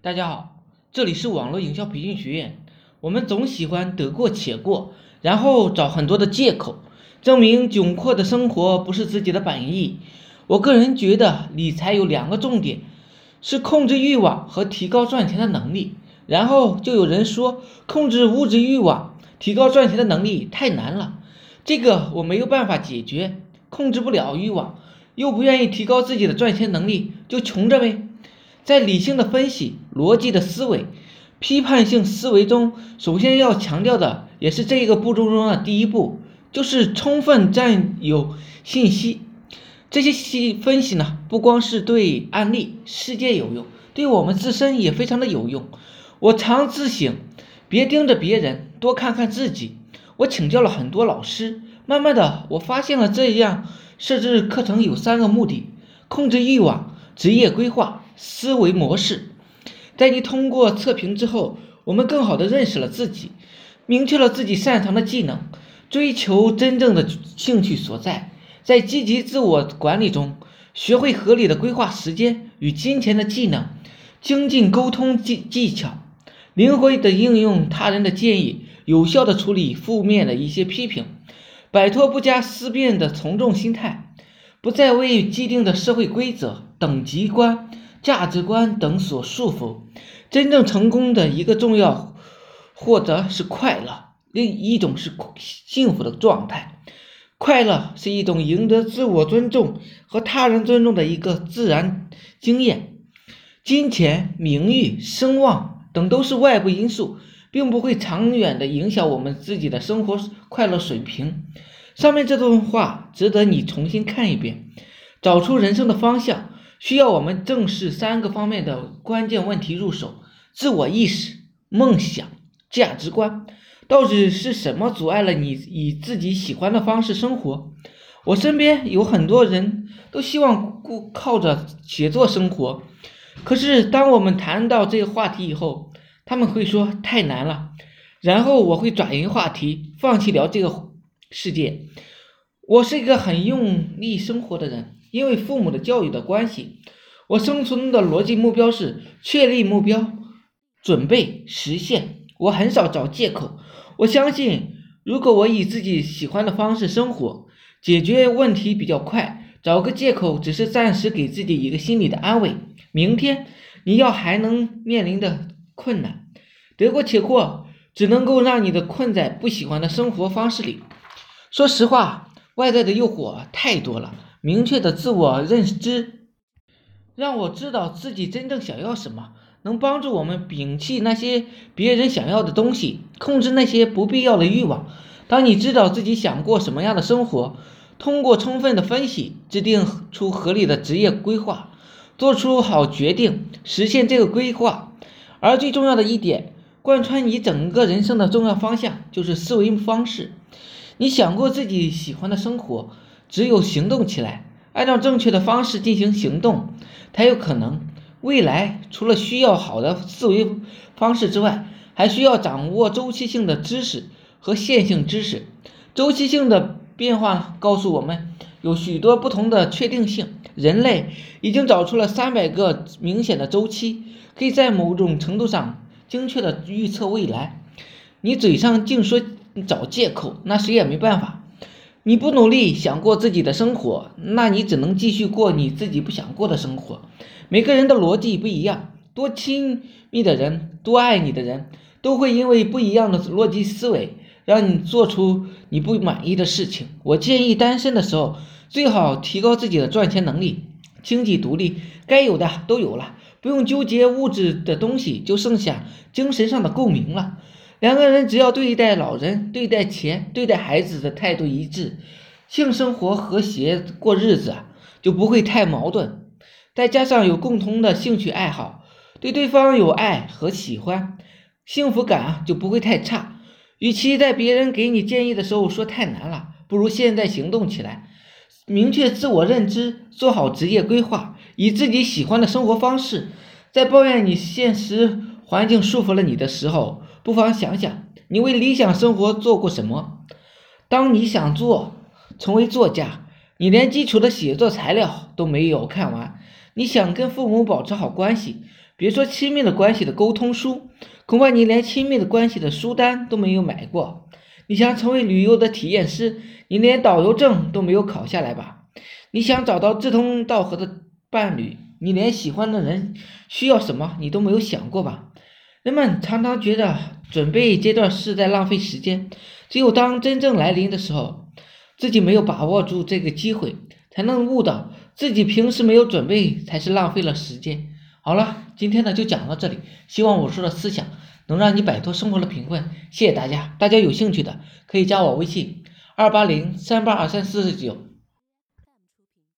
大家好，这里是网络营销培训学院。我们总喜欢得过且过，然后找很多的借口，证明窘迫的生活不是自己的本意。我个人觉得，理财有两个重点，是控制欲望和提高赚钱的能力。然后就有人说，控制物质欲望、提高赚钱的能力太难了，这个我没有办法解决，控制不了欲望。又不愿意提高自己的赚钱能力，就穷着呗。在理性的分析、逻辑的思维、批判性思维中，首先要强调的，也是这个步骤中的第一步，就是充分占有信息。这些析分析呢，不光是对案例事件有用，对我们自身也非常的有用。我常自省，别盯着别人，多看看自己。我请教了很多老师，慢慢的，我发现了这样。设置课程有三个目的：控制欲望、职业规划、思维模式。在你通过测评之后，我们更好的认识了自己，明确了自己擅长的技能，追求真正的兴趣所在。在积极自我管理中，学会合理的规划时间与金钱的技能，精进沟通技技巧，灵活的应用他人的建议，有效的处理负面的一些批评。摆脱不加思辨的从众心态，不再为既定的社会规则、等级观、价值观等所束缚。真正成功的一个重要获得是快乐，另一种是幸福的状态。快乐是一种赢得自我尊重和他人尊重的一个自然经验。金钱、名誉、声望等都是外部因素。并不会长远的影响我们自己的生活快乐水平。上面这段话值得你重新看一遍，找出人生的方向，需要我们正视三个方面的关键问题入手：自我意识、梦想、价值观。到底是什么阻碍了你以自己喜欢的方式生活？我身边有很多人都希望顾靠着写作生活，可是当我们谈到这个话题以后，他们会说太难了，然后我会转移话题，放弃聊这个世界。我是一个很用力生活的人，因为父母的教育的关系，我生存的逻辑目标是确立目标，准备实现。我很少找借口。我相信，如果我以自己喜欢的方式生活，解决问题比较快。找个借口只是暂时给自己一个心理的安慰。明天你要还能面临的。困难，得过且过，只能够让你的困在不喜欢的生活方式里。说实话，外在的诱惑太多了，明确的自我认知，让我知道自己真正想要什么，能帮助我们摒弃那些别人想要的东西，控制那些不必要的欲望。当你知道自己想过什么样的生活，通过充分的分析，制定出合理的职业规划，做出好决定，实现这个规划。而最重要的一点，贯穿你整个人生的重要方向就是思维方式。你想过自己喜欢的生活，只有行动起来，按照正确的方式进行行动，才有可能。未来除了需要好的思维方式之外，还需要掌握周期性的知识和线性知识。周期性的变化告诉我们，有许多不同的确定性。人类已经找出了三百个明显的周期。可以在某种程度上精确的预测未来。你嘴上净说找借口，那谁也没办法。你不努力想过自己的生活，那你只能继续过你自己不想过的生活。每个人的逻辑不一样，多亲密的人，多爱你的人，都会因为不一样的逻辑思维，让你做出你不满意的事情。我建议单身的时候，最好提高自己的赚钱能力，经济独立，该有的都有了。不用纠结物质的东西，就剩下精神上的共鸣了。两个人只要对待老人、对待钱、对待孩子的态度一致，性生活和谐过日子就不会太矛盾。再加上有共同的兴趣爱好，对对方有爱和喜欢，幸福感啊就不会太差。与其在别人给你建议的时候说太难了，不如现在行动起来。明确自我认知，做好职业规划，以自己喜欢的生活方式。在抱怨你现实环境束缚了你的时候，不妨想想你为理想生活做过什么。当你想做成为作家，你连基础的写作材料都没有看完；你想跟父母保持好关系，别说亲密的关系的沟通书，恐怕你连亲密的关系的书单都没有买过。你想成为旅游的体验师，你连导游证都没有考下来吧？你想找到志同道合的伴侣，你连喜欢的人需要什么你都没有想过吧？人们常常觉得准备阶段是在浪费时间，只有当真正来临的时候，自己没有把握住这个机会，才能悟到自己平时没有准备才是浪费了时间。好了，今天呢就讲到这里，希望我说的思想能让你摆脱生活的贫困。谢谢大家，大家有兴趣的可以加我微信二八零三八二三四四九。